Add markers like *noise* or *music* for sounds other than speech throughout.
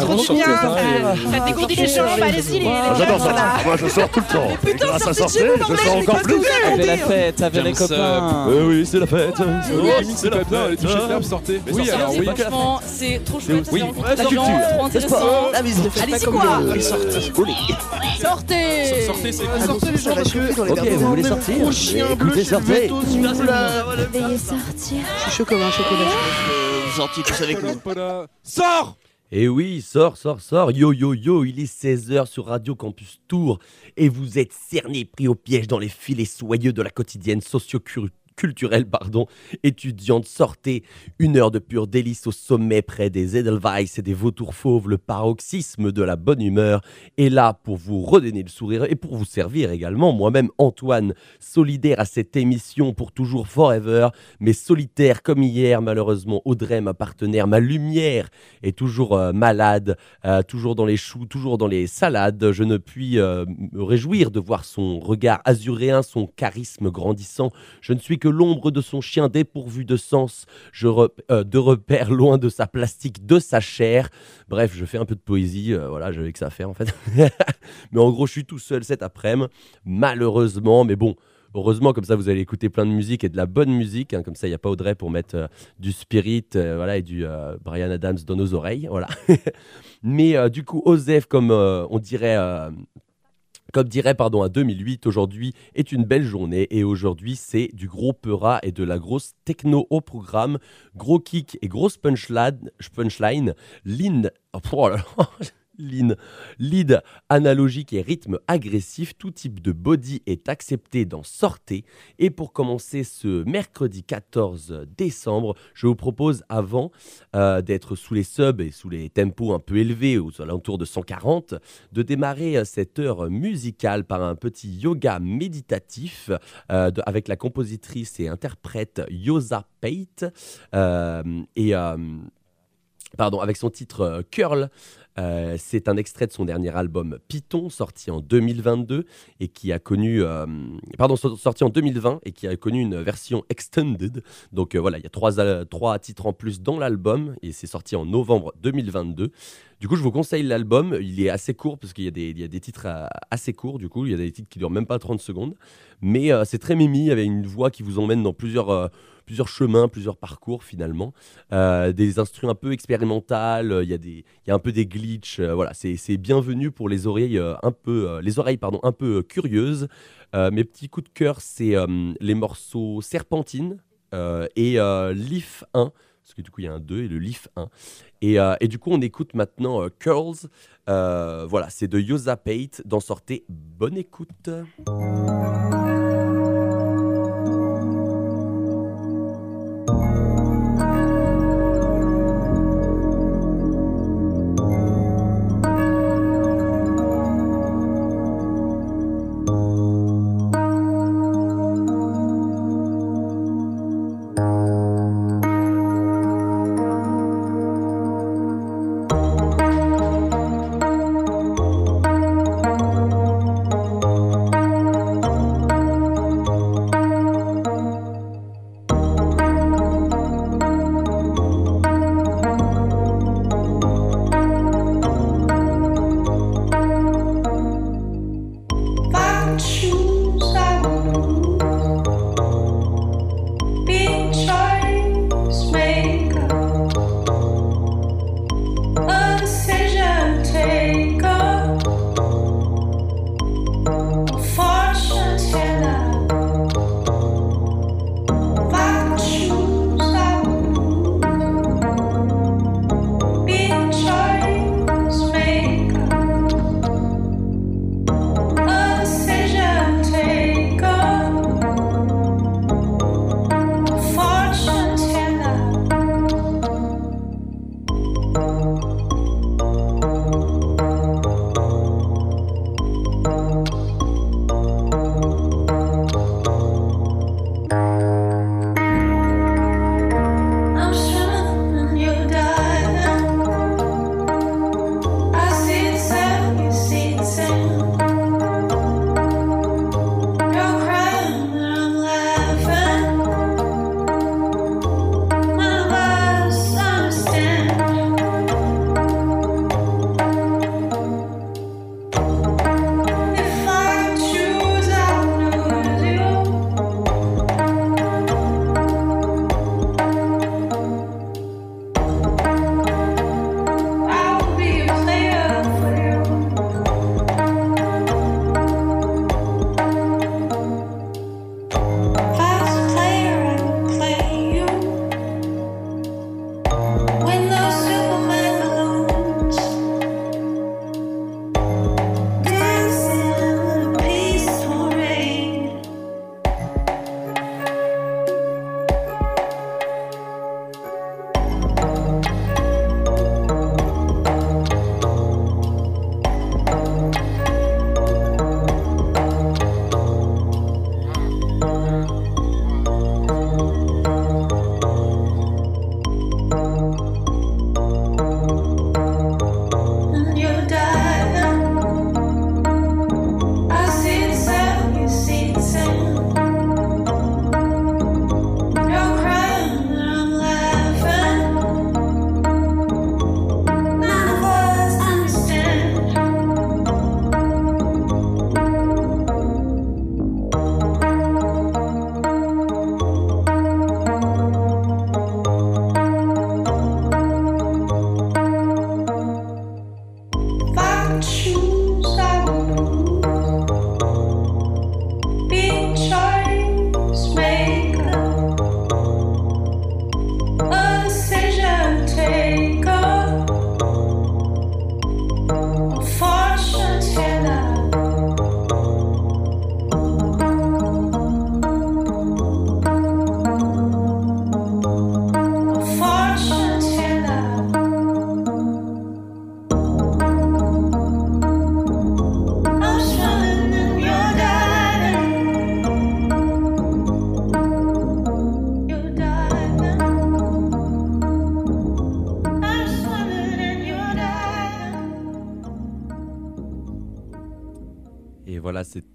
fait trop trop du bien. Ça dégourdit les jambes, allez-y les Ah, J'adore ça. Moi, je sors tout le temps. Putain, à sortez je sors encore plus. Avec la fête, avec les copains. Euh, oui, c'est la fête. C'est la plein, les touches fête. de sortez. Oui, sortez, alors c'est oui. Franchement, c'est trop chouette. Oui, c'est la culture, trop intéressant. sport, la musique. Allez-y quoi. Sortez Sortez, c'est Sortez les gens parce que Ok, vous voulez sortir Gros chien bleu sortez. Veuillez sortir. Je suis chaud comme un chocolat. Vous sortez tous avec nous. Sors Et oui, sors, sors, sors. Yo, yo, yo, il est 16h sur Radio Campus Tour et vous êtes cerné, pris au piège dans les filets soyeux de la quotidienne socio-culturelle, pardon, étudiante. Sortez une heure de pur délice au sommet près des Edelweiss et des vautours fauves, le paroxysme de la bonne humeur est là pour vous redonner le sourire et pour vous servir également. Moi-même, Antoine, solidaire à cette émission pour toujours forever, mais solitaire comme hier, malheureusement. Audrey, ma partenaire, ma lumière, est toujours euh, malade, euh, toujours dans les choux, toujours dans les salades. Je ne puis euh, me réjouir de voir son regard azuréen, son charisme grandissant. Je ne suis que l'ombre de son chien dépourvu de sens, je euh, de repères loin de sa plastique, de sa chair. Bref, je fais un peu de poésie, euh, voilà, j'avais que ça à faire en fait. *laughs* mais en gros, je suis tout seul cet après-midi, malheureusement, mais bon. Heureusement, comme ça, vous allez écouter plein de musique et de la bonne musique. hein, comme ça, il n'y a pas Audrey pour mettre euh, du Spirit voilà, et du Brian Adams dans nos oreilles. Voilà. *laughs* Mais du coup, Osef, comme on dirait, comme dirait pardon, à 2008, aujourd'hui est une belle journée. Et aujourd'hui, c'est du gros peura et de la grosse techno au programme. Gros kick et grosse punchline. punchline lean, oh là là, *laughs* lead analogique et rythme agressif. Tout type de body est accepté dans Sortez. Et pour commencer ce mercredi 14 décembre, je vous propose, avant euh, d'être sous les subs et sous les tempos un peu élevés, aux alentours de 140, de démarrer euh, cette heure musicale par un petit yoga méditatif euh, avec la compositrice et interprète Yosa Pate. et. Pardon, avec son titre Curl, Euh, c'est un extrait de son dernier album Python, sorti en 2022 et qui a connu, euh, pardon, so- sorti en 2020 et qui a connu une version extended. Donc euh, voilà, il y a trois, trois titres en plus dans l'album et c'est sorti en novembre 2022. Du coup, je vous conseille l'album. Il est assez court parce qu'il y, a des- il y a des titres assez courts. Du coup, il y a des titres qui durent même pas 30 secondes. Mais c'est très mimi avec une voix qui vous emmène dans plusieurs, plusieurs chemins, plusieurs parcours finalement. Euh, des instruments un peu expérimentales. euh, Il y, a y a un peu des glitches. euh, voilà, c'est bienvenu pour les oreilles un peu, les oreilles pardon, un peu curieuses. Mes petits coups de cœur, c'est les morceaux Serpentine et Leaf 1 parce que du coup il y a un 2 et le Leaf 1. Et, et du coup on écoute maintenant Curls. Voilà, c'est de Yosa Pate d'en sortez. Bonne écoute.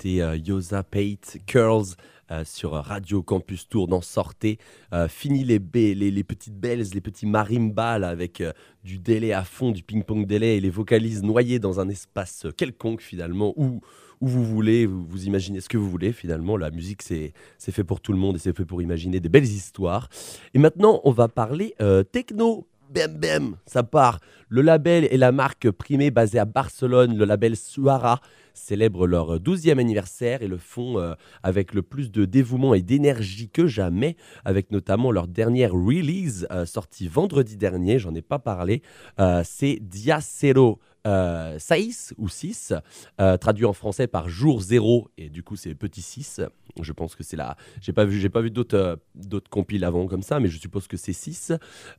Euh, Yosa Pate Curls euh, sur Radio Campus Tour dans Sortez. Euh, fini les, les, les petites bells, les petits marimbas avec euh, du délai à fond, du ping-pong délai et les vocalises noyées dans un espace quelconque finalement où, où vous voulez, vous, vous imaginez ce que vous voulez finalement. La musique c'est fait pour tout le monde et c'est fait pour imaginer des belles histoires. Et maintenant on va parler techno. Bam bam, ça part. Le label et la marque primée basée à Barcelone, le label Suara, célèbrent leur 12e anniversaire et le font euh, avec le plus de dévouement et d'énergie que jamais, avec notamment leur dernière release euh, sortie vendredi dernier, j'en ai pas parlé, euh, c'est Dia Cero euh, 6 ou 6, euh, traduit en français par jour 0 et du coup c'est petit 6. Je pense que c'est là. J'ai pas vu, pas vu d'autres euh, d'autres compiles avant comme ça, mais je suppose que c'est 6.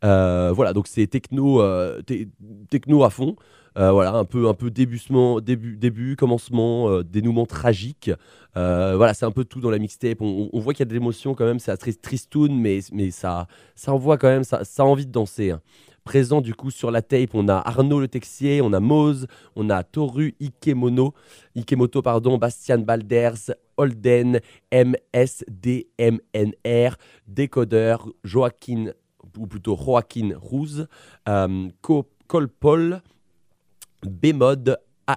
Euh, voilà, donc c'est techno, te- techno à fond. Voilà, un peu, un peu débutement, début, début, commencement, dénouement tragique. Voilà, c'est un peu tout dans la mixtape. On, voit qu'il y a de l'émotion quand même. C'est très tristoun, mais, mais ça, ça envoie quand même, ça, ça a envie de danser. hein. Présent du coup sur la tape, on a Arnaud Le Texier, on a Mose, on a Toru Ikemono, Ikemoto, pardon, Bastian Balders, Holden, MSDMNR, Décodeur, Joaquin, ou plutôt Joaquin Rouz, euh,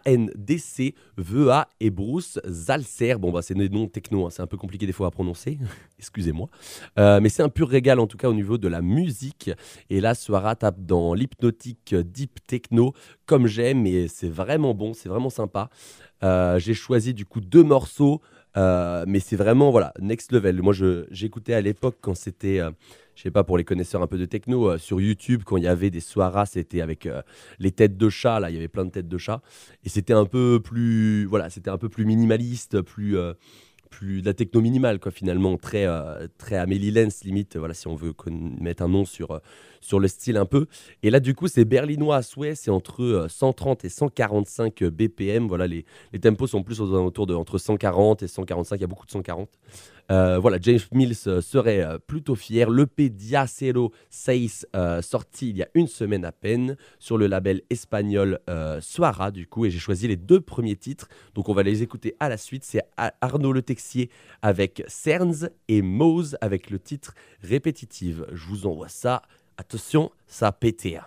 ANDC, VEA et Bruce Zalcer. Bon, bah, c'est des noms techno, hein, c'est un peu compliqué des fois à prononcer, *laughs* excusez-moi. Euh, mais c'est un pur régal en tout cas au niveau de la musique. Et là, Soara tape dans l'hypnotique deep techno comme j'aime et c'est vraiment bon, c'est vraiment sympa. Euh, J'ai choisi du coup deux morceaux, euh, mais c'est vraiment voilà next level. Moi, j'écoutais à l'époque quand c'était, euh, je sais pas pour les connaisseurs un peu de techno, euh, sur YouTube quand il y avait des soiras, c'était avec euh, les têtes de chat. Là, il y avait plein de têtes de chat et c'était un peu plus voilà, c'était un peu plus minimaliste, plus plus de la techno minimale quoi finalement très très Amélie Lenz limite voilà si on veut mettre un nom sur sur le style un peu et là du coup c'est berlinois à souhait c'est entre euh, 130 et 145 BPM voilà les, les tempos sont plus aux alentours de entre 140 et 145 il y a beaucoup de 140 Euh, voilà James Mills euh, serait euh, plutôt fier l'EP Diacero 6 euh, sorti il y a une semaine à peine sur le label espagnol euh, Suara du coup et j'ai choisi les deux premiers titres donc on va les écouter à la suite. C'est Arnaud Le Texier avec Cerns et Mose avec le titre Répétitive. Je vous envoie ça. Attention, ça a pété.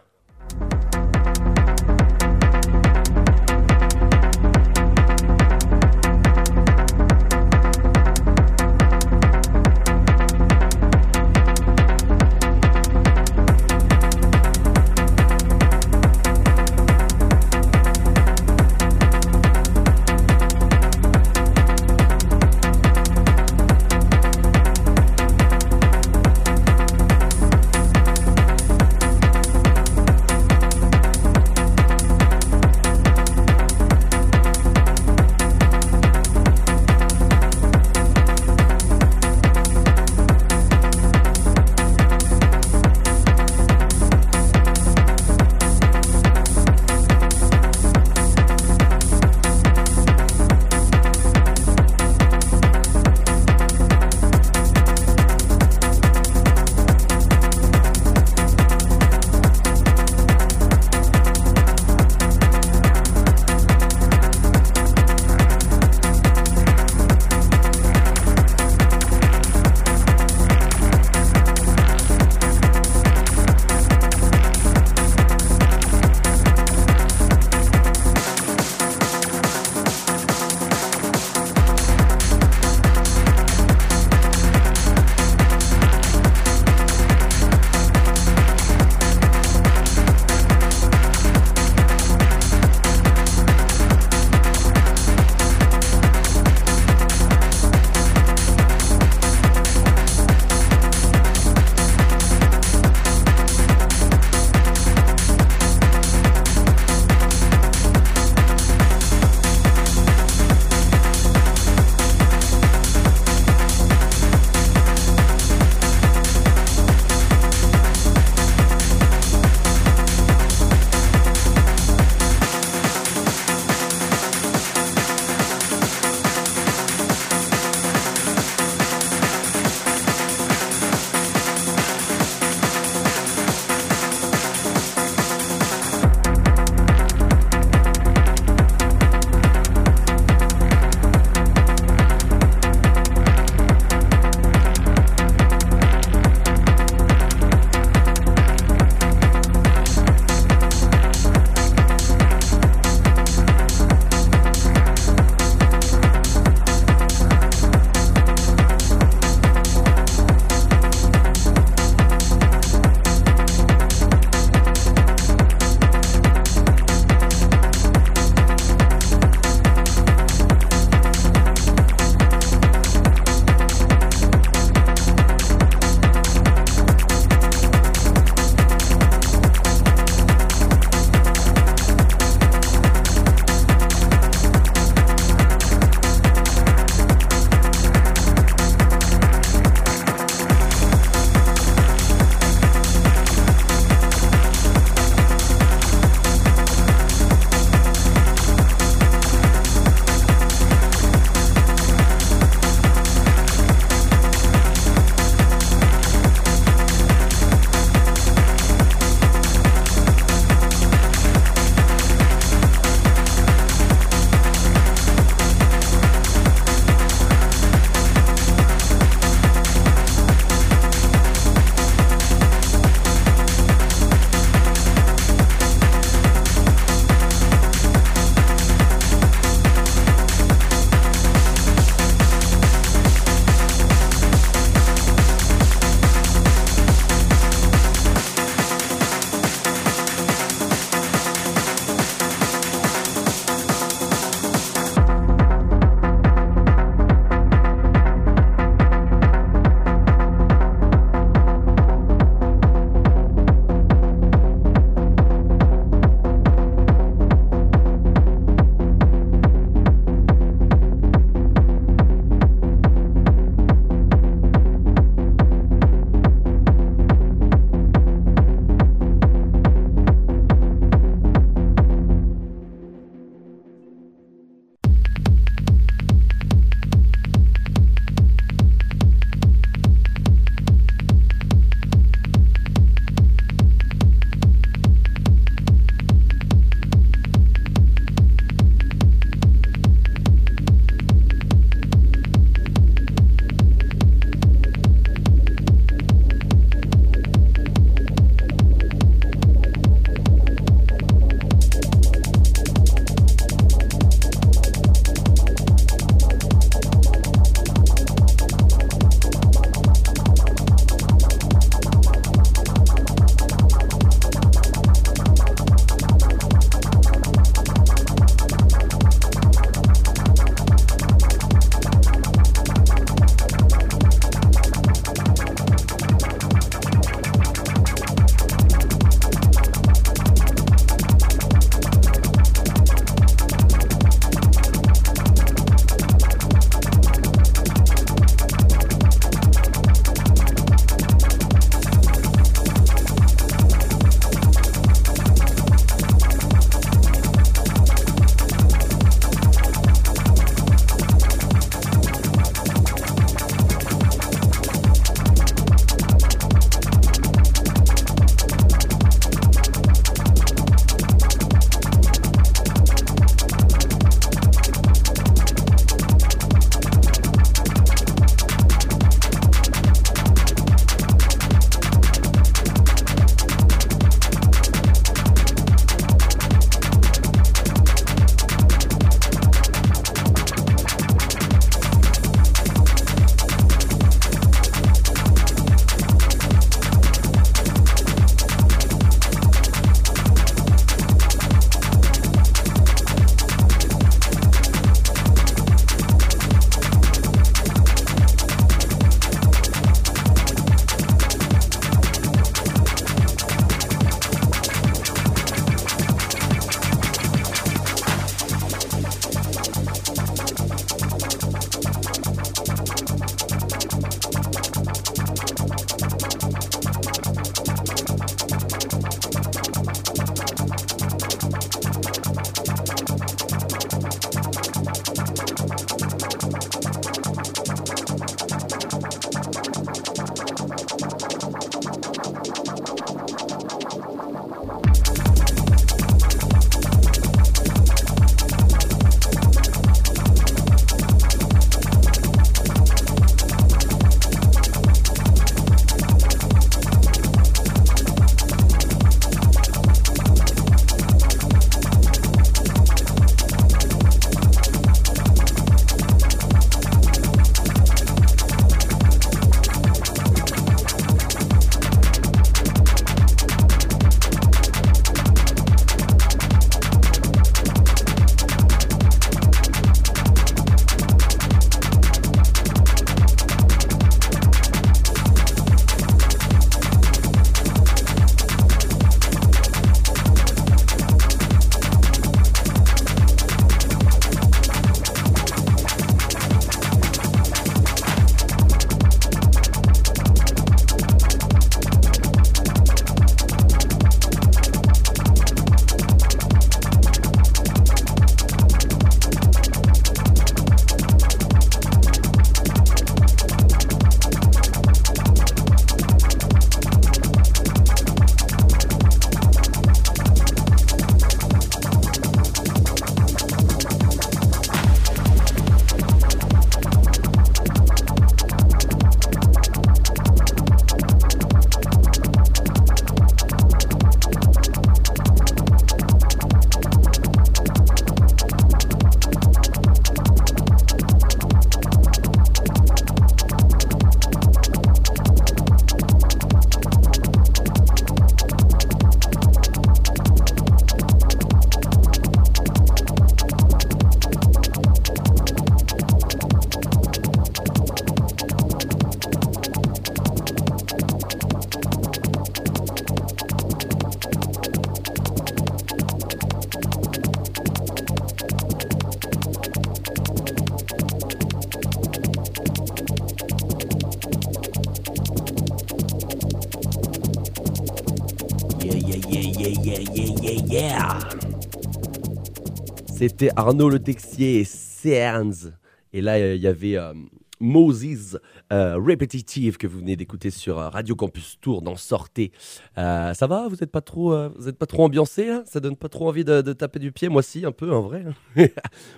C'était Arnaud Le Texier et Cerns. Et là, il y avait euh, Moses euh, Repetitive que vous venez d'écouter sur euh, Radio Campus Tour dans Sortez. Ça va? Vous n'êtes pas trop, vous êtes pas trop ambiancé là? Ça donne pas trop envie de, taper du pied? Moi, si, un peu, en vrai. *laughs* Moi,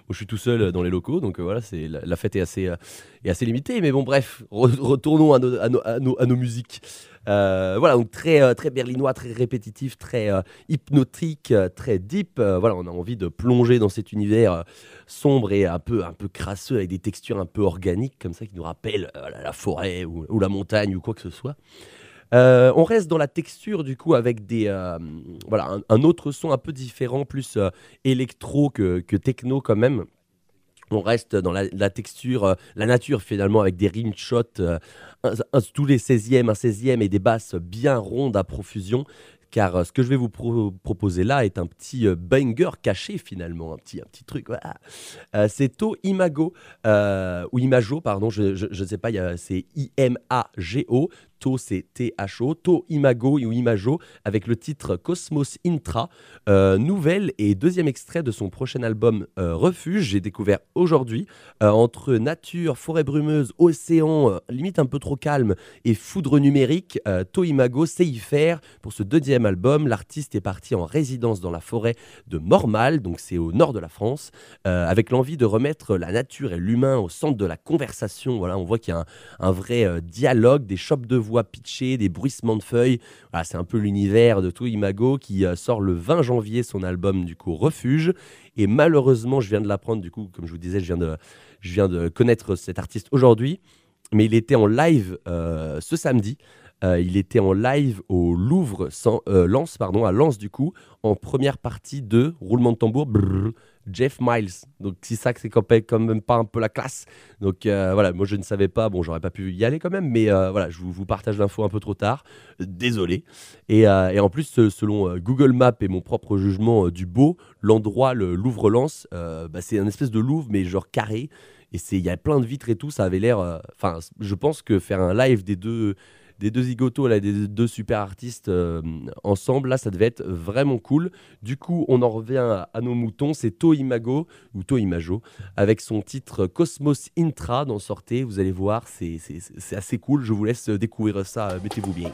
je suis tout seul dans les locaux, donc voilà, c'est la, fête est assez, est assez limitée. Mais bon, bref, re- retournons à à à nos musiques. Euh, voilà, donc très, euh, très berlinois, très répétitif, très euh, hypnotique, très deep. Voilà, on a envie de plonger dans cet univers sombre et un peu, un peu crasseux avec des textures un peu organiques comme ça qui nous rappellent la, forêt ou, la montagne ou quoi que ce soit. On reste dans la texture du coup avec des voilà un, autre son un peu différent, plus électro que, techno quand même. On reste dans la, la texture, la nature finalement avec des rim shots tous les 16e, un 16e et des basses bien rondes à profusion. Car euh, ce que je vais vous pro- proposer là est un petit euh, banger caché finalement, un petit, un petit truc. voilà. Euh, c'est To Imago, ou Imago, pardon, je ne sais pas, c'est I-M-A-G-O. To, c'est T-H-O. To Imago ou Imago, avec le titre Cosmos Intra, euh, nouvelle et deuxième extrait de son prochain album euh, Refuge. J'ai découvert aujourd'hui, euh, entre nature, forêt brumeuse, océan, limite un peu trop calme, et foudre numérique, To Imago sait y faire. Pour ce deuxième album, l'artiste est parti en résidence dans la forêt de Mormal, donc c'est au nord de la France, avec l'envie de remettre la nature et l'humain au centre de la conversation. Voilà, on voit qu'il y a un, un vrai dialogue, des chopes de voix pitchées, des bruissements de feuilles. Voilà, c'est un peu l'univers de To Imago qui euh, sort le 20 janvier son album du coup Refuge. Et malheureusement, je viens de l'apprendre du coup, comme je vous disais, je viens de, je viens de connaître cet artiste aujourd'hui, mais il était en live euh, ce samedi. Euh, il était en live au Louvre, sans, euh, Lens, pardon, à Lens du coup, en première partie de roulement de tambour, Jeff Miles. Donc c'est ça c'est quand même- pas un peu la classe. Donc euh, voilà, moi je ne savais pas, bon j'aurais pas pu y aller quand même, mais euh, voilà, je vous, partage l'info un peu trop tard, désolé. Et, euh, en plus, selon Google Maps et mon propre jugement du beau, l'endroit, le Louvre-Lens, bah, c'est un espèce de Louvre mais genre carré. Et il y a plein de vitres et tout, ça avait l'air. Enfin, je pense que faire un live des deux des deux zigotos, là, des deux super artistes euh, ensemble, là, ça devait être vraiment cool. Du coup, on en revient à, nos moutons, c'est To Imago, ou To Imago, avec son titre Cosmos Intra dans Sortez. Vous allez voir, c'est assez cool. Je vous laisse découvrir ça, mettez-vous bien.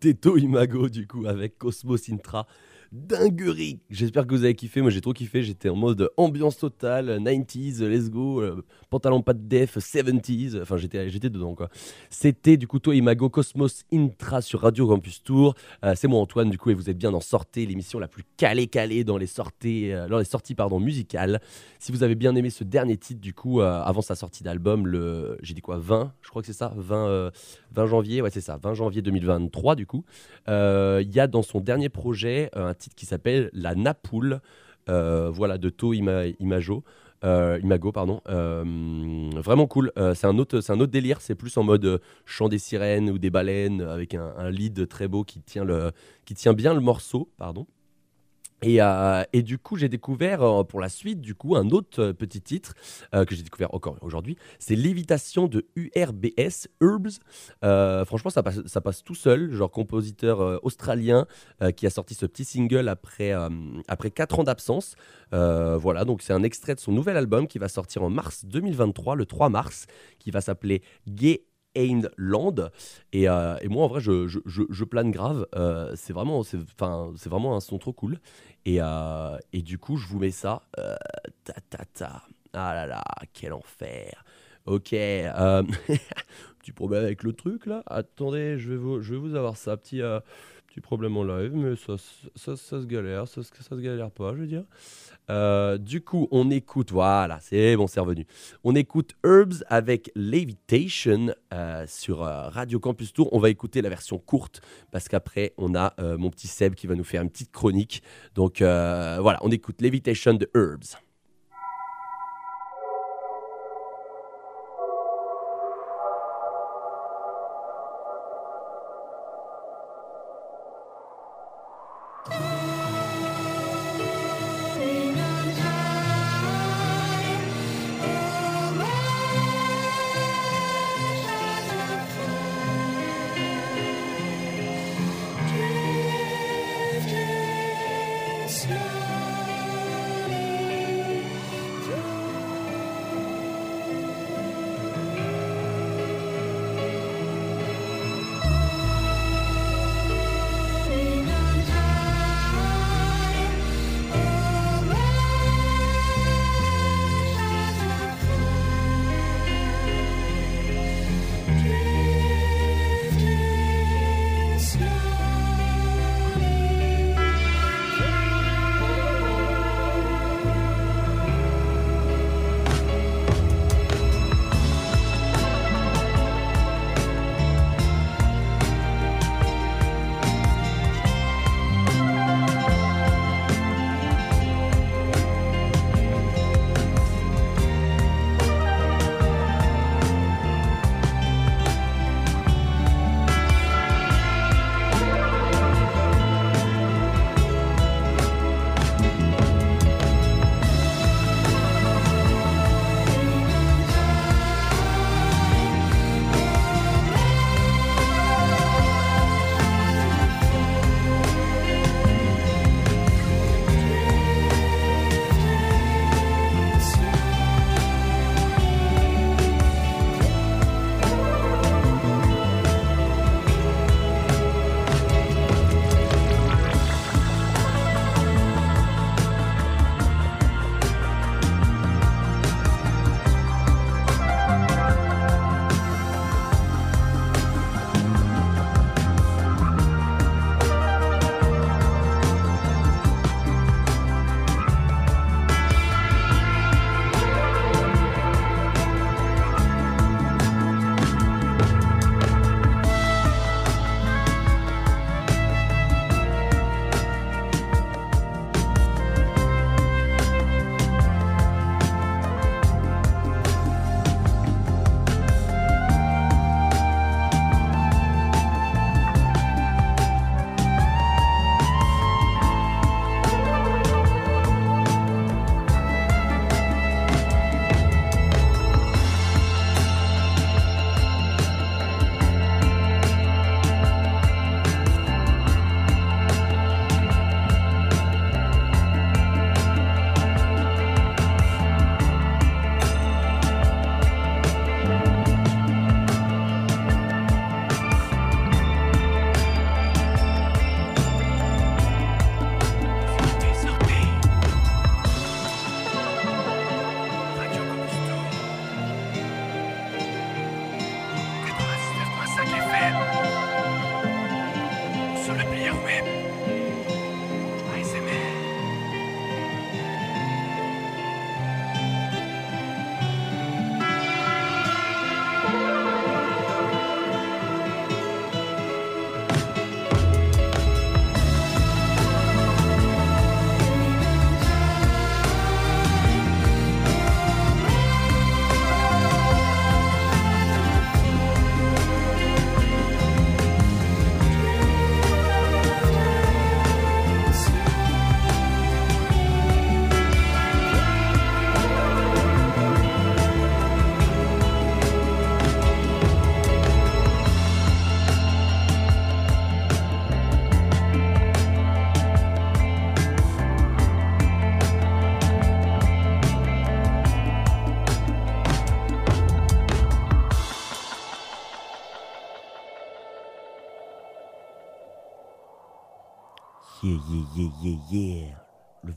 C'était Toimago du coup avec Cosmos Intra. Dinguerie. J'espère que vous avez kiffé, moi j'ai trop kiffé, j'étais en mode ambiance totale, 90s, let's go, pantalon pas de def, 70s, enfin j'étais, j'étais dedans quoi. C'était du coup Toimago Cosmos Intra sur Radio Campus Tour. Euh, c'est moi Antoine du coup et vous êtes bien dans Sortez, l'émission la plus calée calée dans les sorties, euh, les sorties pardon, musicales. Si vous avez bien aimé ce dernier titre du coup, euh, avant sa sortie d'album, le, j'ai dit quoi, 20, je crois que c'est ça, 20, euh, 20 janvier, ouais c'est ça, 20 janvier 2023 du coup. Euh, Il y a dans son dernier projet euh, un titre qui s'appelle La Napoule, euh, voilà, de To Ima- Imago. Euh, Imago, pardon. Euh, vraiment cool. Euh, c'est un autre, délire. C'est plus en mode chant des sirènes ou des baleines avec un, un lead très beau qui tient qui tient bien le morceau, pardon. Et, euh, et du coup, j'ai découvert euh, pour la suite, du coup, un autre euh, petit titre que j'ai découvert encore aujourd'hui. C'est Lévitation de URBS, Herbs. Franchement, ça passe, ça passe tout seul, genre compositeur australien qui a sorti ce petit single après, après 4 ans d'absence. Voilà, donc c'est un extrait de son nouvel album qui va sortir en mars 2023, le 3 mars, qui va s'appeler Gay Land. Et, euh, et moi, en vrai, je, plane grave. Euh, c'est vraiment, c'est, c'est vraiment un son trop cool. Et, euh, du coup, je vous mets ça. Ta, ta, ta. Ah là là, quel enfer. Ok. *laughs* petit problème avec le truc là? Attendez, je vais vous, je vais vous avoir ça. Petit, euh, petit problème en live, mais ça, ça, se galère. Ça, se- galère pas, je veux dire. Euh, du coup, on écoute, voilà, c'est bon, c'est revenu. On écoute Herbs avec Levitation euh, sur euh, Radio Campus Tour. On va écouter la version courte parce qu'après, on a mon petit Seb qui va nous faire une petite chronique. Donc voilà, on écoute Levitation de Herbs.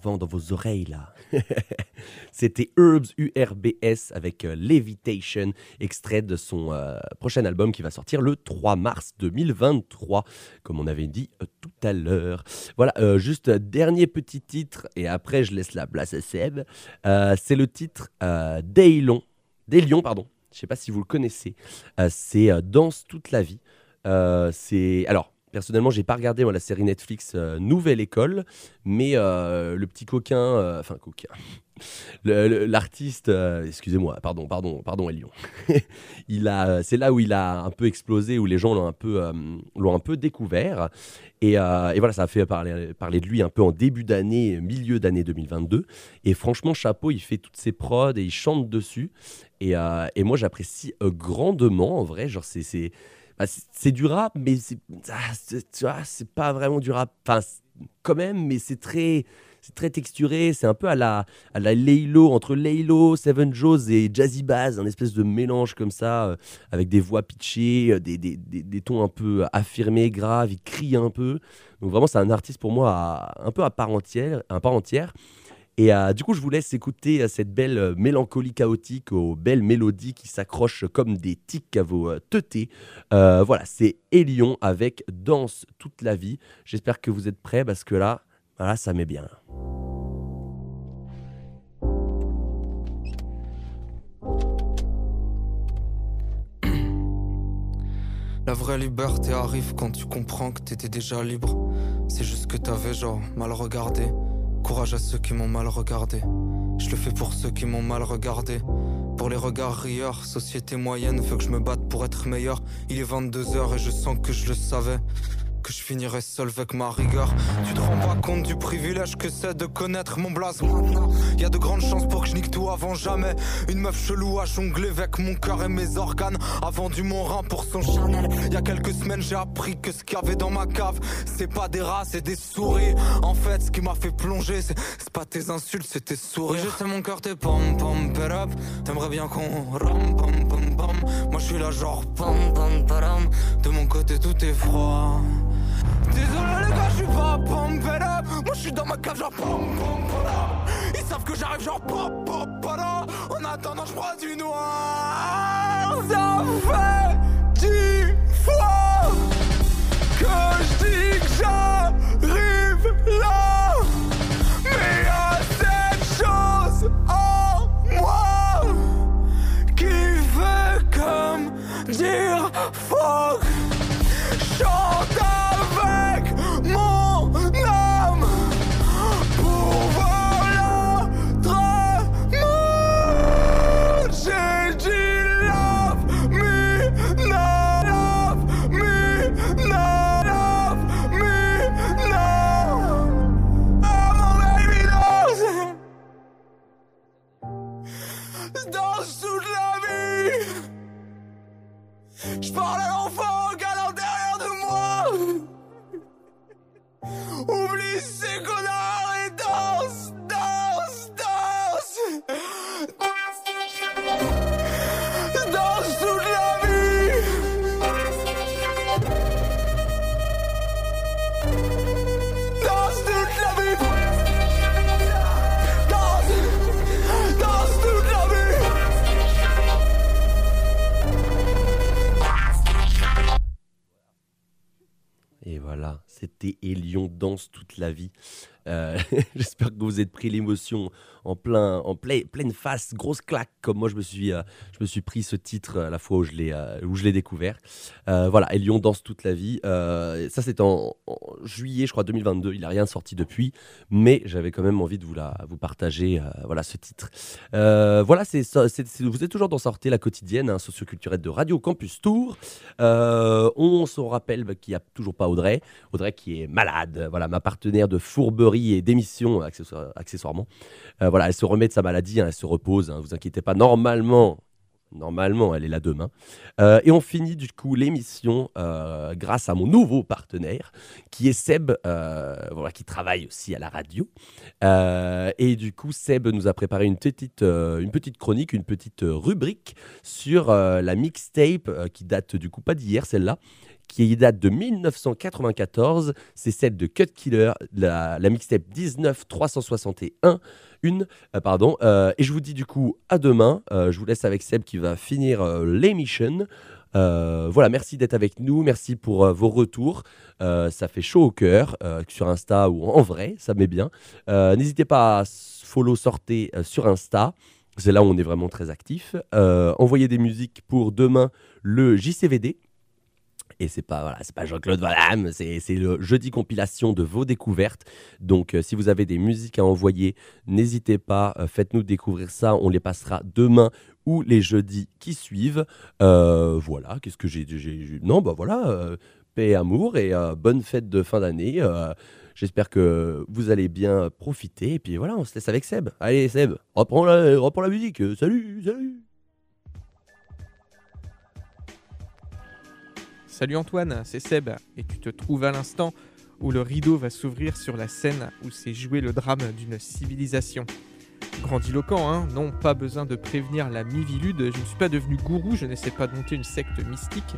Dans vos oreilles, là. *laughs* C'était Herbs URBS avec euh, Levitation, extrait de son euh, prochain album qui va sortir le 3 mars 2023, comme on avait dit euh, tout à l'heure. Voilà, juste dernier petit titre, et après je laisse la place à Seb. C'est le titre Daylon, Daylon, pardon. Je sais pas si vous le connaissez. C'est Danse toute la vie. C'est alors personnellement j'ai pas regardé la série Netflix euh, Nouvelle École, mais euh, le petit coquin, euh, enfin coquin, *laughs* l'artiste, excusez-moi, pardon, pardon, pardon Elion, *laughs* il a, c'est là où il a un peu explosé, où les gens l'ont un peu, l'ont un peu découvert, et, et voilà ça a fait parler, parler de lui un peu en début d'année, milieu d'année 2022, et franchement chapeau, il fait toutes ses prods et il chante dessus, et, et moi j'apprécie grandement en vrai, genre c'est c'est bah, c'est- du rap, mais c'est ah, c'est- pas vraiment du rap. Enfin, quand même, mais c'est très, c'est très texturé. C'est un peu à la, à la Laylo, entre Laylo, Seven Joes et Jazzy Bass, un espèce de mélange comme ça, euh, avec des voix pitchées, euh, des, des, des, des tons un peu affirmés, graves. Il crie un peu. Donc vraiment, c'est un artiste pour moi un peu à part entière. À part entière. Et euh, du coup, je vous laisse écouter euh, cette belle euh, mélancolie chaotique aux belles mélodies qui s'accrochent comme des tics à vos teutés. Voilà, c'est Elion avec Danse toute la vie. J'espère que vous êtes prêts parce que là, voilà, ça met bien. *clears throat* La vraie liberté arrive quand tu comprends que t'étais déjà libre. C'est juste que t'avais genre mal regardé. Courage à ceux qui m'ont mal regardé. Je le fais pour ceux qui m'ont mal regardé. Pour les regards rieurs, société moyenne veut que je me batte pour être meilleur. Il est 22h et je sens que je le savais. Que je finirais seul avec ma rigueur. Tu te rends pas compte du privilège que c'est de connaître mon blason. Y a de grandes chances pour que je nique tout avant jamais. Une meuf chelou a jonglé avec mon cœur et mes organes. A vendu mon rein pour son Chanel. Y a quelques semaines, j'ai appris que ce qu'il y avait dans ma cave, c'est pas des rats, c'est des souris. En fait, ce qui m'a fait plonger, c'est pas tes insultes, c'est tes je sais mon cœur, t'es pom pom up. T'aimerais bien qu'on ram pom pom. Moi, je suis là, genre pom pom param. De mon côté, tout est froid. Désolé les gars, je suis pas pumped up. Moi je suis dans ma cave genre pom pom pala Ils savent que j'arrive genre pop pop En attendant je du noir. Ça fait dix fois Que je dis que j'arrive là. Mais y'a cette chose en moi Qui fait comme dire fuck. Chante la vie. Euh, *laughs* J'espère que vous êtes pris l'émotion en plein, en plein- pleine face, grosse claque, comme moi je me suis, euh, je me suis pris ce titre à la fois où je l'ai, euh, où je l'ai découvert. Euh, voilà, Elion danse toute la vie. Euh, ça c'est en, juillet, je crois 2022. Il n'a rien sorti depuis, mais j'avais quand même envie de vous la, vous partager. euh, voilà ce titre. Euh, voilà, c'est, vous êtes toujours dans Sortez la quotidienne, un socioculturel de Radio Campus Tour. Euh, on se rappelle bah, qu'il n'y a toujours pas Audrey. Audrey qui est malade, voilà, ma partenaire de fourberie et d'émission accessoire- accessoirement. Euh, voilà, elle se remet de sa maladie, hein, elle se repose, hein, vous inquiétez pas. Normalement, normalement, elle est là demain. Euh, et on finit du coup l'émission euh, grâce à mon nouveau partenaire, qui est Seb, euh, voilà, qui travaille aussi à la radio. Euh, et du coup, Seb nous a préparé une petite, euh, une petite chronique, une petite euh, rubrique sur euh, la mixtape euh, qui date du coup pas d'hier, celle-là, qui date de 1994. C'est celle de Cut Killer, la, mixtape 19361. Une, euh, pardon. Euh, et je vous dis du coup à demain. Euh, je vous laisse avec Seb qui va finir l'émission. Voilà, merci d'être avec nous, merci pour vos retours. Ça fait chaud au cœur, sur Insta ou en vrai, ça met bien. N'hésitez pas à follow sortez sur Insta. C'est là où on est vraiment très actif. Envoyez des musiques pour demain le JCVD. Et c'est pas pas Jean-Claude Van Damme, c'est le jeudi compilation de vos découvertes. Donc euh, si vous avez des musiques à envoyer, n'hésitez pas, euh, faites-nous découvrir ça. On les passera demain ou les jeudis qui suivent. Euh, voilà, qu'est-ce que j'ai Non, bah voilà, paix et amour et bonne fête de fin d'année. J'espère que vous allez bien profiter. Et puis voilà, on se laisse avec Seb. Allez, Seb, reprends la, musique. Salut, salut. Salut Antoine, c'est Seb, et tu te trouves à l'instant où le rideau va s'ouvrir sur la scène où s'est joué le drame d'une civilisation. Grandiloquent, hein Non, pas besoin de prévenir la Mivilude, je ne suis pas devenu gourou, je n'essaie pas de monter une secte mystique.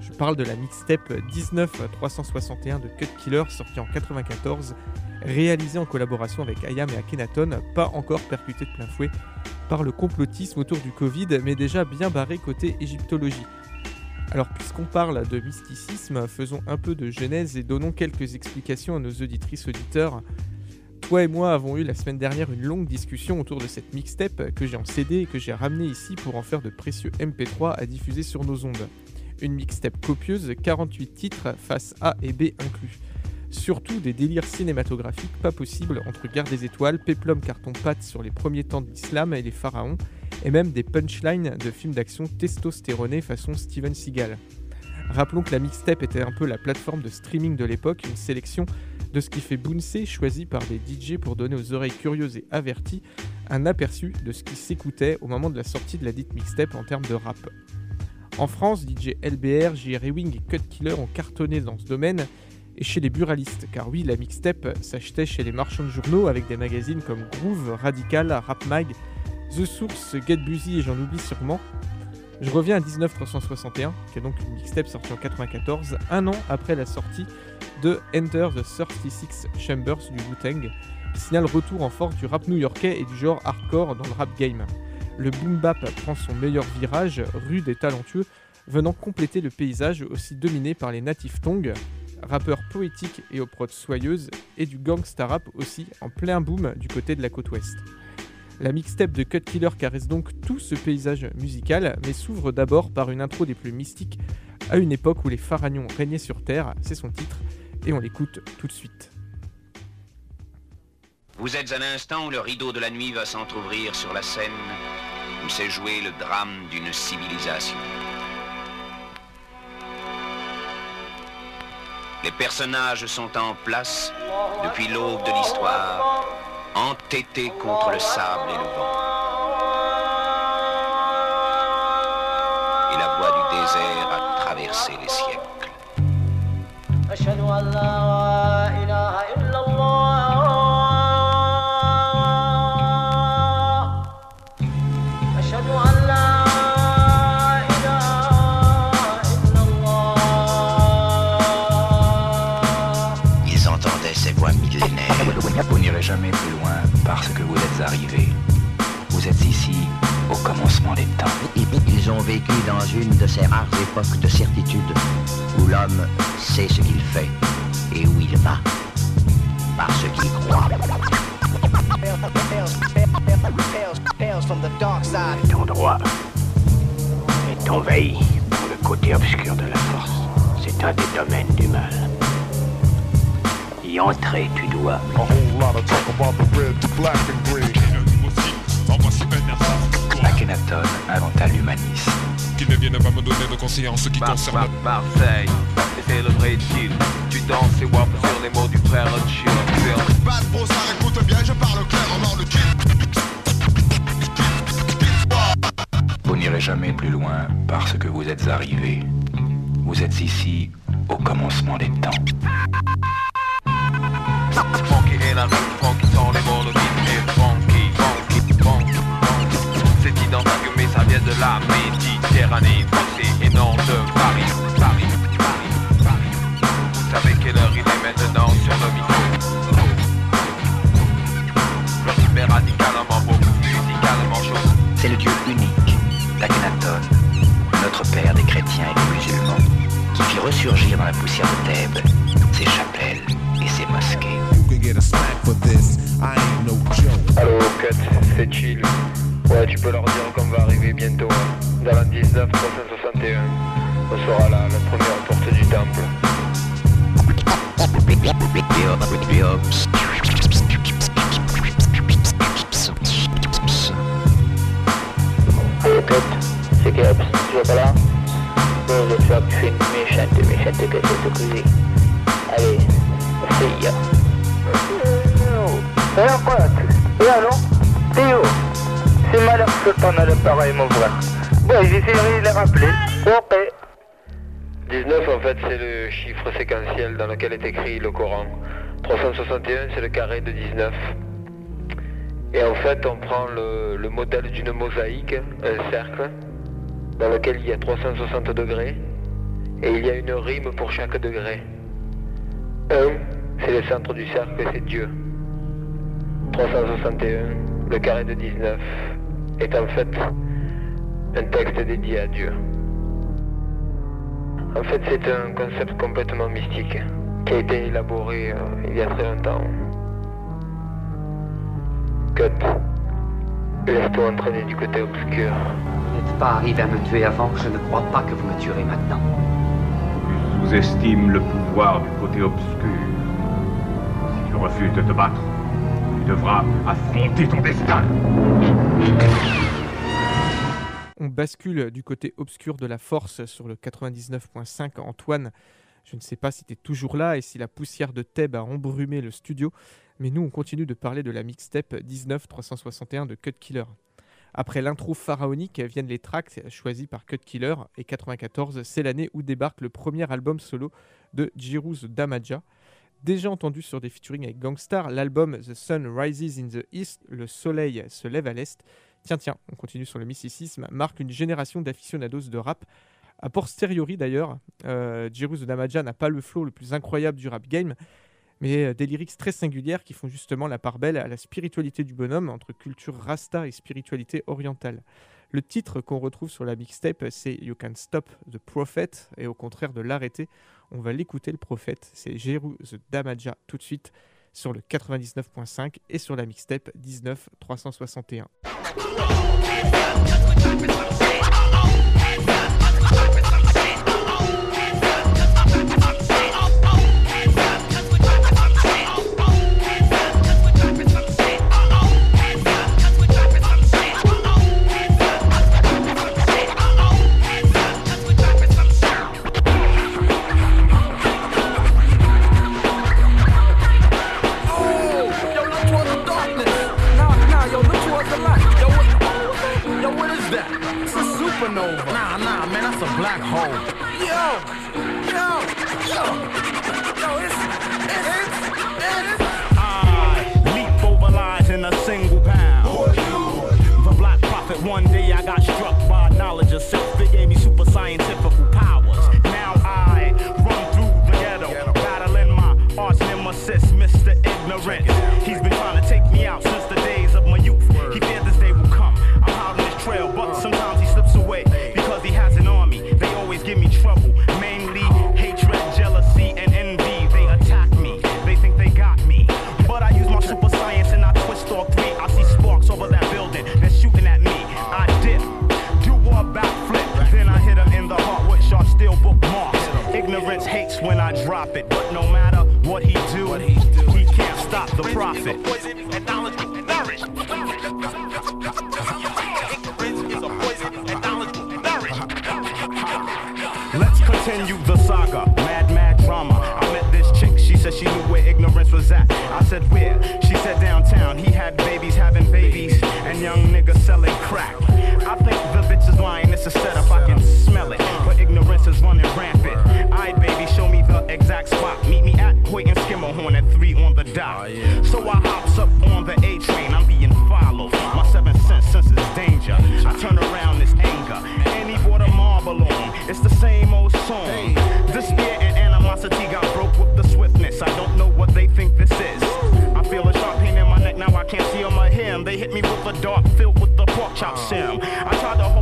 Je parle de la mixtape 19361 de Cut Killer, sortie en 94, réalisée en collaboration avec Ayam et Akhenaton, pas encore percutée de plein fouet par le complotisme autour du Covid, mais déjà bien barré côté égyptologie. Alors puisqu'on parle de mysticisme, faisons un peu de genèse et donnons quelques explications à nos auditrices auditeurs. Toi et moi avons eu la semaine dernière une longue discussion autour de cette mixtape que j'ai en CD et que j'ai ramené ici pour en faire de précieux MP3 à diffuser sur nos ondes. Une mixtape copieuse, 48 titres, face A et B inclus. Surtout des délires cinématographiques pas possibles entre Guerre des Étoiles, Peplum carton-pâte sur les premiers temps de l'islam et les pharaons, et même des punchlines de films d'action testostéronés façon Steven Seagal. Rappelons que la mixtape était un peu la plateforme de streaming de l'époque, une sélection de ce qui fait bouncer choisi par des DJ pour donner aux oreilles curieuses et averties un aperçu de ce qui s'écoutait au moment de la sortie de la dite mixtape en termes de rap. En France, DJ LBR, J.R. Ewing et Cut Killer ont cartonné dans ce domaine et chez les buralistes, car oui, la mixtape s'achetait chez les marchands de journaux avec des magazines comme Groove, Radical, Rap Mag, The Source, Get Busy et j'en oublie sûrement. Je reviens à 19361, qui est donc une mixtape sortie en 94, un an après la sortie de Enter the 36 Chambers du Wu-Tang, qui signale le retour en force du rap new-yorkais et du genre hardcore dans le rap game. Le boom bap prend son meilleur virage, rude et talentueux, venant compléter le paysage aussi dominé par les natifs Tong, rappeurs poétiques et aux soyeuses, et du gangsta rap aussi, en plein boom du côté de la côte ouest. La mixtape de Cut Killer caresse donc tout ce paysage musical, mais s'ouvre d'abord par une intro des plus mystiques, à une époque où les pharaons régnaient sur Terre, c'est son titre, et on l'écoute tout de suite. Vous êtes à l'instant où le rideau de la nuit va s'entr'ouvrir sur la scène où s'est joué le drame d'une civilisation. Les personnages sont en place depuis l'aube de l'histoire, entêté contre le sable et le vent. Et la voix du désert a traversé les siècles. Ils entendaient ces voix millénaires. Jamais plus loin parce que vous êtes arrivés. Vous êtes ici au commencement des temps. Ils ont vécu dans une de ces rares époques de certitude où l'homme sait ce qu'il fait et où il va. Parce qu'il croit. Cet endroit est envahi par le côté obscur de la force. C'est un des domaines du mal. Y entrer, tu dois. Akhenaton inventa l'humanisme. Qu'il ne vienne pas me donner de conseils en ce qui concerne Marseille, c'était le vrai deal. Tu danses et wap sur les mots du frère Chill. Bad bro, ça écoute bien, je parle clairement le kill. Vous n'irez jamais plus loin parce que vous êtes arrivés. Vous êtes ici au commencement des temps. Funky et la funky sont les mots, le beat funky, funky, funky. C'est identique mais ça vient de la Méditerranée, c'est énorme de Paris, Paris, Paris, Paris. Vous savez quelle heure il est maintenant sur le micro. Le super radicalement beau, musicalement chaud. C'est le Dieu unique, d'Akhenaton, notre père des chrétiens et des musulmans, qui fit ressurgir dans la poussière de Thèbes ses chapelles et ses mosquées. Allo, Cut, c'est chill. Ouais, tu peux leur dire qu'on va arriver bientôt. hein. Dans la 19 361. On sera là, la première porte du temple. Allo, Cut, c'est Gabs, tu vas pas là? Bon, j'espère que tu fais une méchante, méchante cassette cosy. Allez, c'est ya. Et alors C'est malheur que t'en l'appareil, mon frère. Bon, j'essaierai de les rappeler. Ok. 19 en fait c'est le chiffre séquentiel dans lequel est écrit le Coran. 361 c'est le carré de 19. Et en fait on prend le, le modèle d'une mosaïque, un cercle, dans lequel il y a 360 degrés, et il y a une rime pour chaque degré. 1 c'est le centre du cercle, c'est Dieu. 361, le carré de 19, est en fait un texte dédié à Dieu. En fait, c'est un concept complètement mystique qui a été élaboré euh, il y a très longtemps. Cut. Laisse-toi entraîner du côté obscur. Vous n'êtes pas arrivé à me tuer avant, je ne crois pas que vous me tuerez maintenant. Tu sous-estimes le pouvoir du côté obscur. Si tu refuses de te battre, On bascule du côté obscur de la force sur le 99.5. Antoine, je ne sais pas si tu es toujours là et si la poussière de Thèbes a embrumé le studio, mais nous on continue de parler de la mixtape 19361 de Cut Killer. Après l'intro pharaonique viennent les tracks choisis par Cut Killer et 94, c'est l'année où débarque le premier album solo de Jiruz Damaja. Déjà entendu sur des featuring avec Gangstar, l'album The Sun Rises in the East, le soleil se lève à l'est, tiens tiens, on continue sur le mysticisme, marque une génération d'aficionados de rap. A posteriori d'ailleurs, euh, Jiruz Damaja n'a pas le flow le plus incroyable du rap game, mais euh, des lyrics très singulières qui font justement la part belle à la spiritualité du bonhomme entre culture rasta et spiritualité orientale. Le titre qu'on retrouve sur la mixtape, c'est You Can Stop the Prophet, et au contraire de l'arrêter, on va l'écouter le prophète. C'est Jeru the Damaja tout de suite sur le 99.5 et sur la mixtape 19361. Yo, what is that? It's a supernova. Nah, nah, man, that's a black hole. Yo, yo, yo, yo, it's, it's, it's, I leap over lies in a single pound. The black prophet, one day said, where? She said, downtown. He had babies having babies and young niggas selling crack. I think the bitch is lying. It's a setup. I can smell it. But ignorance is running rampant. Alright, baby, show me the exact spot. Meet me at Hoyt and Skimmerhorn at 3 on the dot. Oh, so I hit me with a dart filled with the pork chop uh. sim. I tried to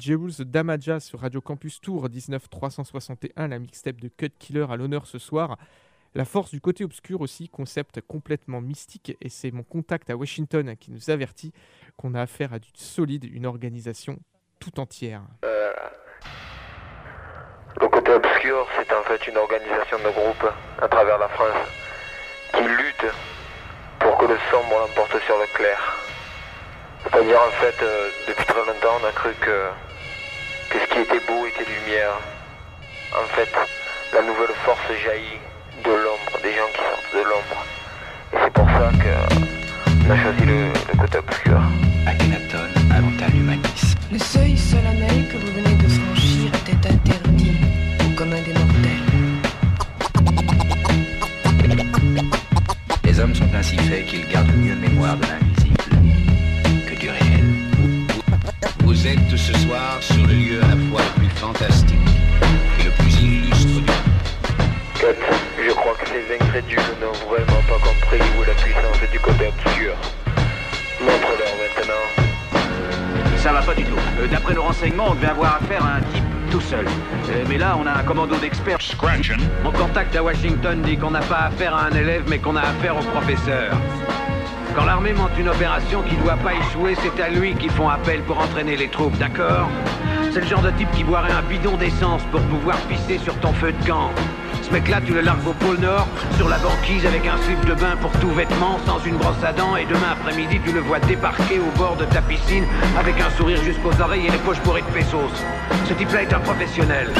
Jewels Damaja sur Radio Campus Tour 19 361, la mixtape de Cut Killer à l'honneur ce soir. La force du côté obscur aussi, concept complètement mystique, et c'est mon contact à Washington qui nous avertit qu'on a affaire à du solide, une organisation tout entière. Euh, le côté obscur, c'est en fait une organisation de groupe à travers la France qui lutte pour que le sombre l'emporte sur le clair. C'est-à-dire en fait, euh, depuis très longtemps, on a cru que, que ce qui était beau était lumière. En fait, la nouvelle force jaillit de l'ombre, des gens qui sortent de l'ombre. Et c'est pour ça qu'on a choisi le, le côté obscur. Akhenaton inventa l'humanisme. Le seuil solennel que vous venez de franchir était interdit au commun des mortels. Les hommes sont ainsi faits qu'ils gardent mieux mémoire de l'invisible Vous êtes ce soir sur le lieu à la fois le plus fantastique et le plus illustre du monde. Cut, je crois que les incrédules n'ont vraiment pas compris où est la puissance du côté obscur. Montre-leur maintenant. Ça va pas du tout. Euh, D'après nos renseignements, on devait avoir affaire à un type tout seul. Euh, mais là, on a un commando d'experts. Mon contact à Washington dit qu'on n'a pas affaire à un élève, mais qu'on a affaire au professeur. Quand l'armée monte une opération qui doit pas échouer, c'est à lui qu'ils font appel pour entraîner les troupes, d'accord? C'est le genre de type qui boirait un bidon d'essence pour pouvoir pisser sur ton feu de camp. Ce mec-là, tu le largues au pôle Nord, sur la banquise avec un slip de bain pour tout vêtement, sans une brosse à dents, et demain après-midi, tu le vois débarquer au bord de ta piscine avec un sourire jusqu'aux oreilles et les poches bourrées de pesos. Ce type-là est un professionnel.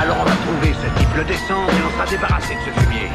Alors on va trouver ce type, le descendre et on sera débarrassé de ce fumier.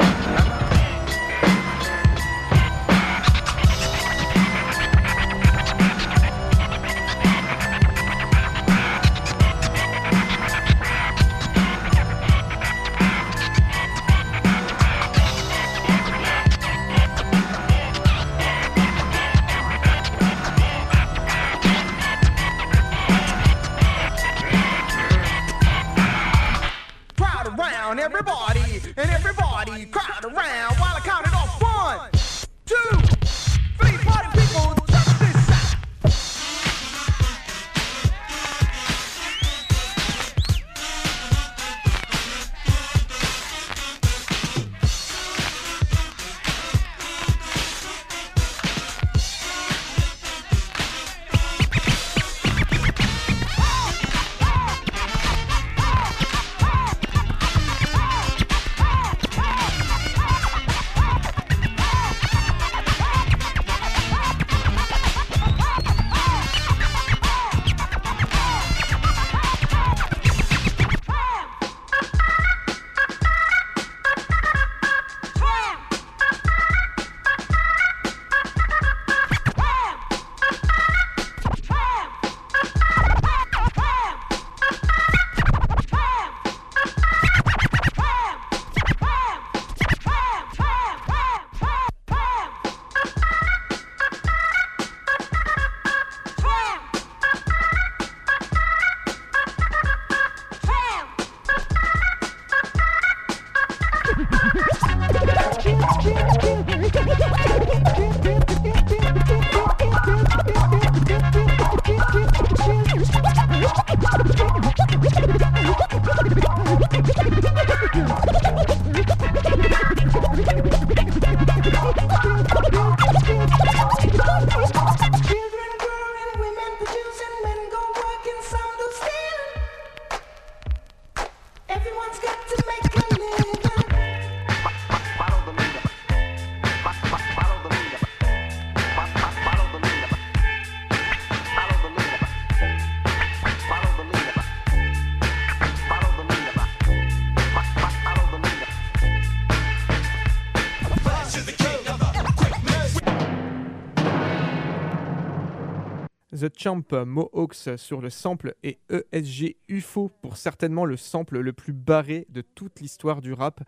Champ Mohawks sur le sample et ESG UFO pour certainement le sample le plus barré de toute l'histoire du rap.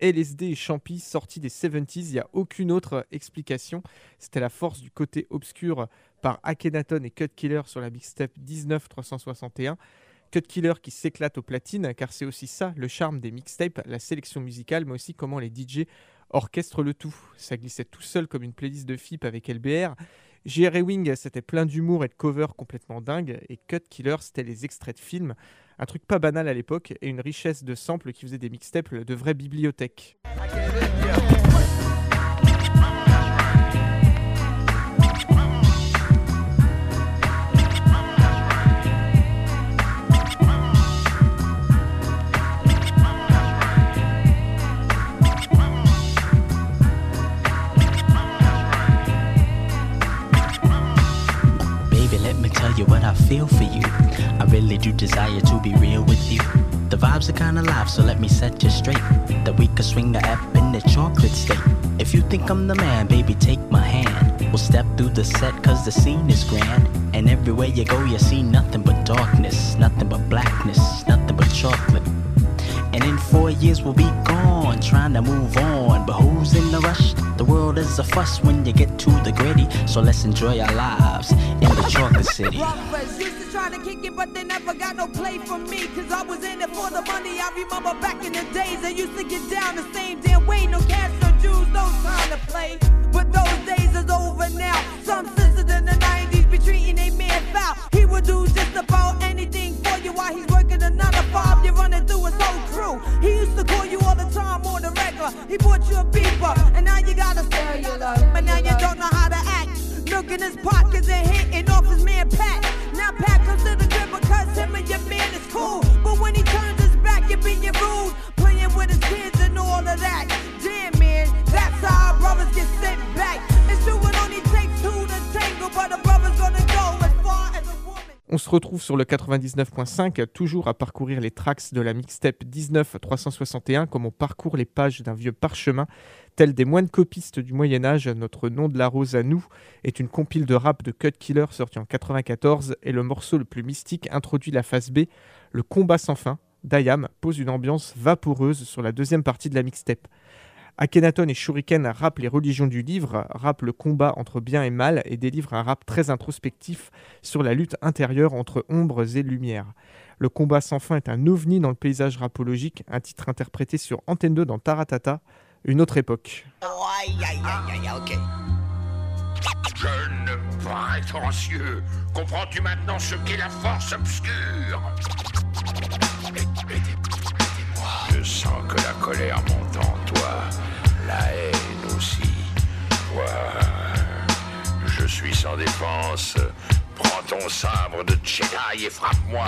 LSD et Champy sortis des 70s, il n'y a aucune autre explication. C'était la force du côté obscur par Akhenaton et Cut Killer sur la mixtape 19361. Cut Killer qui s'éclate au platine, car c'est aussi ça le charme des mixtapes, la sélection musicale, mais aussi comment les DJ orchestrent le tout. Ça glissait tout seul comme une playlist de FIP avec LBR. JR Wing, c'était plein d'humour et de covers complètement dingues, et Cut Killer, c'était les extraits de films. Un truc pas banal à l'époque, et une richesse de samples qui faisait des mixtapes de vraies bibliothèques. You what I feel for you. I really do desire to be real with you. The vibes are kinda live, so let me set you straight. That we could swing the app in the chocolate state. If you think I'm the man, baby, take my hand. We'll step through the set, cause the scene is grand. And everywhere you go, you see nothing but darkness, nothing but blackness, nothing but chocolate. And in four years we'll be gone, trying to move on. But who's in the rush? The world is a fuss when you get to the gritty. So let's enjoy our lives in the chocolate city. Rockers used to try to kick it, but they never got no play from me. Cause I was in it for the money. I remember back in the days, I used to se retrouve sur le 99.5, toujours à parcourir les tracks de la mixtape 19361, comme on parcourt les pages d'un vieux parchemin. Tel des moines copistes du Moyen-Âge, notre nom de la rose à nous est une compile de rap de Cut Killer sorti en 94 et le morceau le plus mystique introduit la phase B, le combat sans fin. Dayam pose une ambiance vaporeuse sur la deuxième partie de la mixtape. Akhenaton et Shuriken rappent les religions du livre, rappent le combat entre bien et mal et délivrent un rap très introspectif sur la lutte intérieure entre ombres et lumières. Le combat sans fin est un ovni dans le paysage rapologique, un titre interprété sur Antenne 2 dans Taratata, une autre époque. Aïe, aïe, aïe, aïe, ok. Jeune prétentieux, comprends-tu maintenant ce qu'est la force obscure? Je sens que la colère monte en toi, la haine aussi. Je suis sans défense. Prends ton sabre de Jedi et frappe-moi.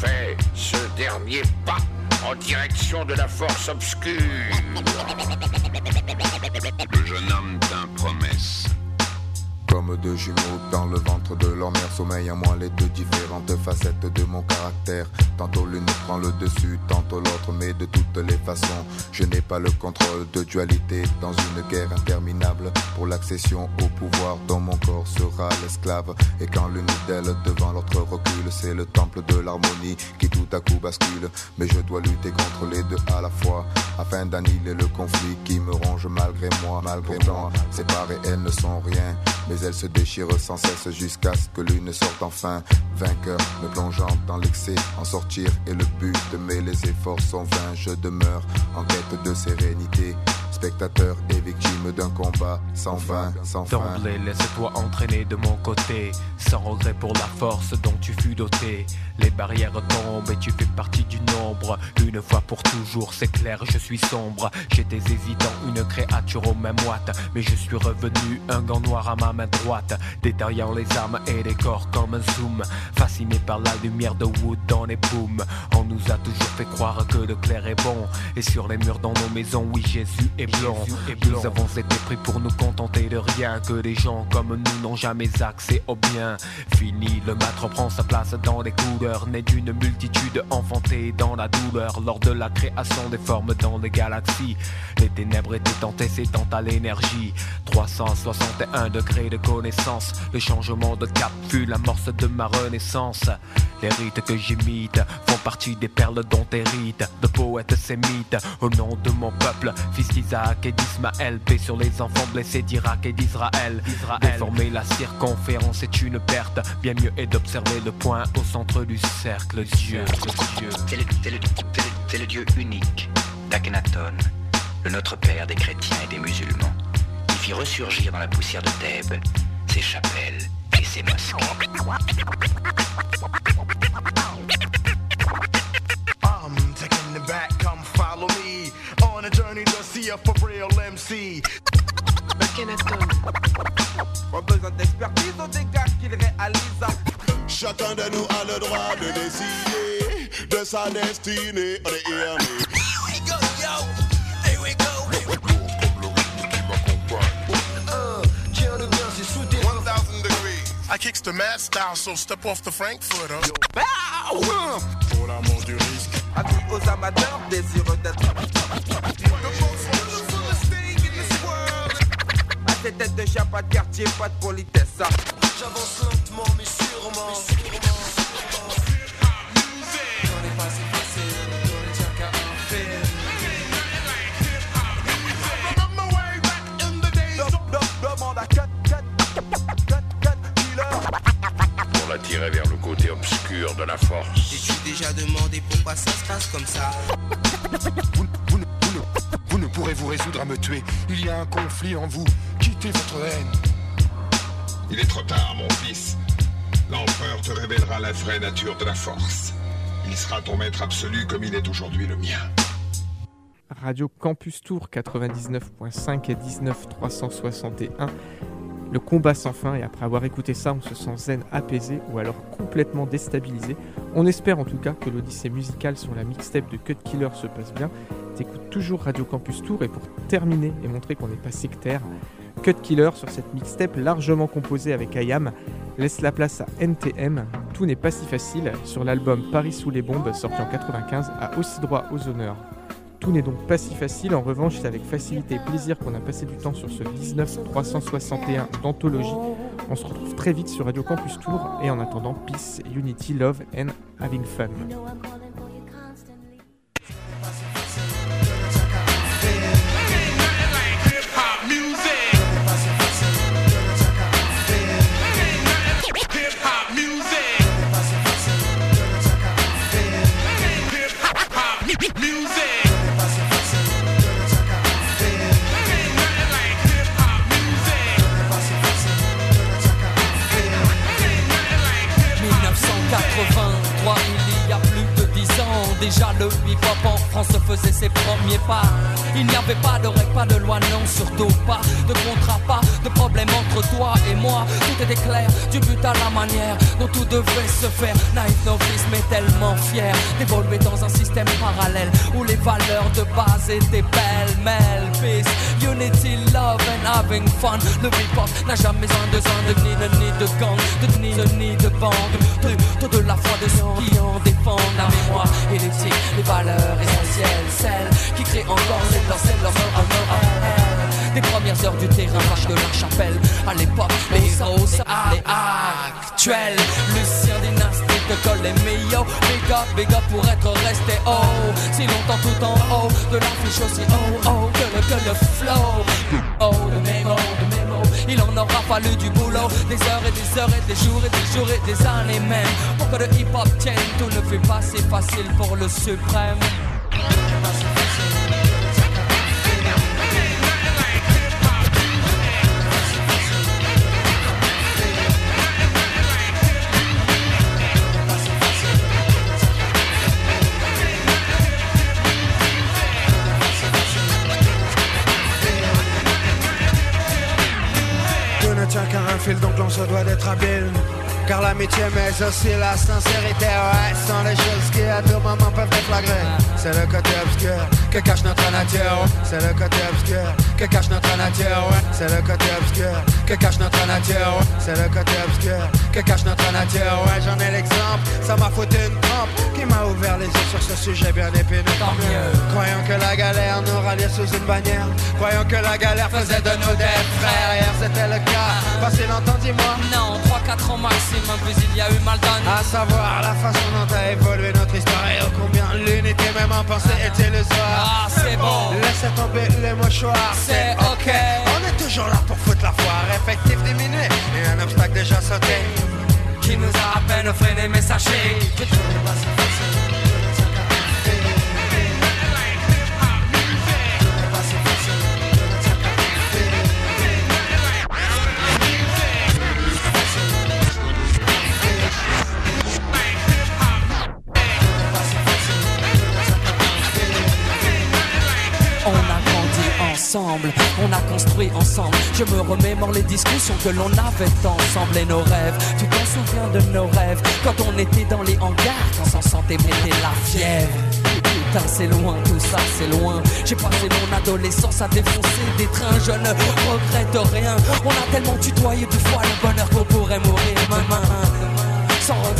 Fais ce dernier pas en direction de la force obscure. Jeune homme. Comme deux jumeaux dans le ventre de leur mère Sommeil en moi les deux différentes facettes de mon caractère. Tantôt l'une prend le dessus, tantôt l'autre Mais de toutes les façons, je n'ai pas le contrôle de dualité Dans une guerre interminable. Pour l'accession au pouvoir dont mon corps sera l'esclave. Et quand l'une d'elles devant l'autre recule C'est le temple de l'harmonie qui tout à coup bascule. Mais je dois lutter contre les deux à la fois Afin d'annihiler le conflit qui me ronge malgré moi Malgré moi, séparées elles ne sont rien elles se déchirent sans cesse jusqu'à ce que l'une sorte enfin. Vainqueur, me plongeant dans l'excès, en sortir est le but, mais les efforts sont vains, je demeure en quête de sérénité, spectateur et victime d'un combat sans fin, sans fin. D'emblée, laisse-toi entraîner de mon côté, sans regret pour la force dont tu fus doté. Les barrières tombent et tu fais partie du nombre. Une fois pour toujours, c'est clair, je suis sombre. J'étais hésitant, une créature aux mains moites, mais je suis revenu, un gant noir à ma main droite, détaillant les armes et les corps comme un zoom. Fasciné par la lumière de Wood dans les booms, on nous a toujours fait croire que le clair est bon. Et sur les murs dans nos maisons, oui, Jésus est Nous avons été pris pour nous contenter de rien, que des gens comme nous n'ont jamais accès au bien. Fini, le maître prend sa place dans les couleurs, né d'une multitude enfantée dans la douleur. Lors de la création des formes dans les galaxies, les ténèbres étaient antécédentes à l'énergie. 361 degrés de connaissance, le changement de cap fut l'amorce de ma renaissance. Les rites que j'imite font partie des perles dont hérite de poètes sémites. Au nom de mon peuple, fils d'Isaac et d'Ismaël, paix sur les enfants blessés d'Irak et d'Israël. Déformer la circonférence est une perte. Bien mieux est d'observer le point au centre du cercle. Dieu, Dieu. C'est le, le- le Dieu unique d'Akhenaton, le Notre Père des chrétiens et des musulmans, qui fit ressurgir dans la poussière de Thèbes ses chapelles et ses mosquées. Journey to a for real MC. Pas besoin d'expertise, on des gars qui le réalisent. Chacun de nous a le droit de décider de sa destinée. On est here, I kicks the mad style, so step off the Frankfurter. Pour oh, l'amour du risque. Avis aux amateurs désireux d'être. À cette tête de chat, pas de quartier, pas de politesse. J'avance lentement mais sûrement. Demande à cut, cut, cut, cut, killer. Pour l'attirer vers le côté obscur de la force. T'es-tu déjà demandé pourquoi ça se passe comme ça Vous, vous ne, vous ne- vous ne pourrez vous résoudre à me tuer. Il y a un conflit en vous. Votre haine. Il est trop tard, mon fils. L'empereur te révélera la vraie nature de la force. Il sera ton maître absolu comme il est aujourd'hui le mien. Radio Campus Tour 99.5 et 19 361. Le combat sans fin et après avoir écouté ça, on se sent zen apaisé ou alors complètement déstabilisé. On espère en tout cas que l'odyssée musicale sur la mixtape de Cut Killer se passe bien. T'écoutes toujours Radio Campus Tour et pour terminer et montrer qu'on n'est pas sectaire, Cut Killer sur cette mixtape largement composée avec IAM laisse la place à NTM. Tout n'est pas si facile. Sur l'album Paris sous les bombes sorti en 95 a aussi droit aux honneurs. Tout n'est donc pas si facile, en revanche c'est avec facilité et plaisir qu'on a passé du temps sur ce 19 361 d'anthologie. On se retrouve très vite sur Radio Campus Tour et en attendant, peace, unity, love and having fun. Se faire. Naïf novice, mais tellement fier d'évoluer dans un système parallèle où les valeurs de base étaient pêle-mêle. Peace, unity, love and having fun. Le hip-hop n'a jamais besoin de de ni de ni de gang, de ni de ni de bande. Plutôt de la foi de ceux qui en défendent la mémoire et l'éthique, les valeurs essentielles, celles qui créent encore l'étincelle, leur à elles. Des premières heures du terrain, vache de la chapelle. À l'époque, les héros s'appelaient actuels. Lucien dynastique de Col et Mio. Big up, big up pour être resté haut. Si longtemps tout en haut, de l'affiche aussi oh oh que le, que le flow. Oh, de mémo, de mémo. Il en aura fallu du boulot, des heures et des heures et des jours et des jours et des années même. Pour que le hip-hop tienne, tout ne fait pas si facile pour le suprême. D'être habile. Car l'amitié mais aussi la sincérité Ouais sont les choses qui à tout moment peuvent déflagrer C'est le côté obscur que cache notre nature. C'est le côté obscur que cache notre nature Ouais. C'est le côté obscur que cache notre nature c'est le côté obscur que cache notre nature Ouais. J'en ai l'exemple, ça m'a foutu une Qui m'a ouvert les yeux sur ce sujet bien épineux. Tant mieux. Croyons que la galère nous ralliait sous une bannière. Croyons que la galère faisait de nous des frères. Hier c'était le cas, passé longtemps dis-moi. Non, 3-4 ans maximum, puis il y a eu mal donné. À savoir la façon dont a évolué notre histoire Et ô combien l'unité même en pensée est illusoire Ah, c'est bon. Laissez tomber les mouchoirs, C'est ok. On est toujours là pour foutre la foire. Effectif diminué. Et un obstacle déjà sauté Qui nous a à peine freiné, mais sachez on a construit ensemble. Je me remémore les discussions que l'on avait ensemble et nos rêves. Tu t'en souviens de nos rêves? Quand on était dans les hangars, quand s'en sentait monter la fièvre. Putain, c'est loin, tout ça, c'est loin. J'ai passé mon adolescence à défoncer des trains. Je ne regrette rien. On a tellement tutoyé deux fois le bonheur qu'on pourrait mourir demain.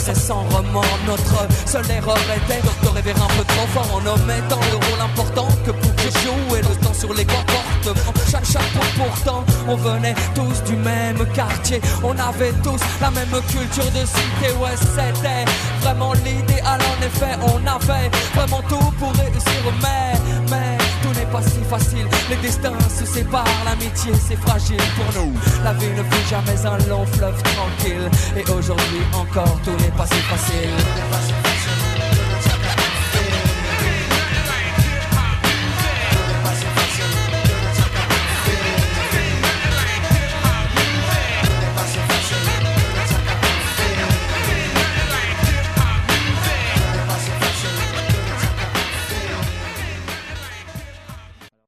Regret, sans remords, notre seule erreur était de rêver un peu trop fort en omettant le rôle important que pouvait jouer le temps sur les comportements. Chaque chapeau pourtant, on venait tous du même quartier, on avait tous la même culture de cité. Ouais, c'était vraiment l'idéal. En effet, on avait vraiment tout pour réussir, mais, mais pas si facile. Les destins se séparent, l'amitié c'est fragile pour nous. La vie ne fut jamais un long fleuve tranquille, et aujourd'hui encore tout n'est pas si facile.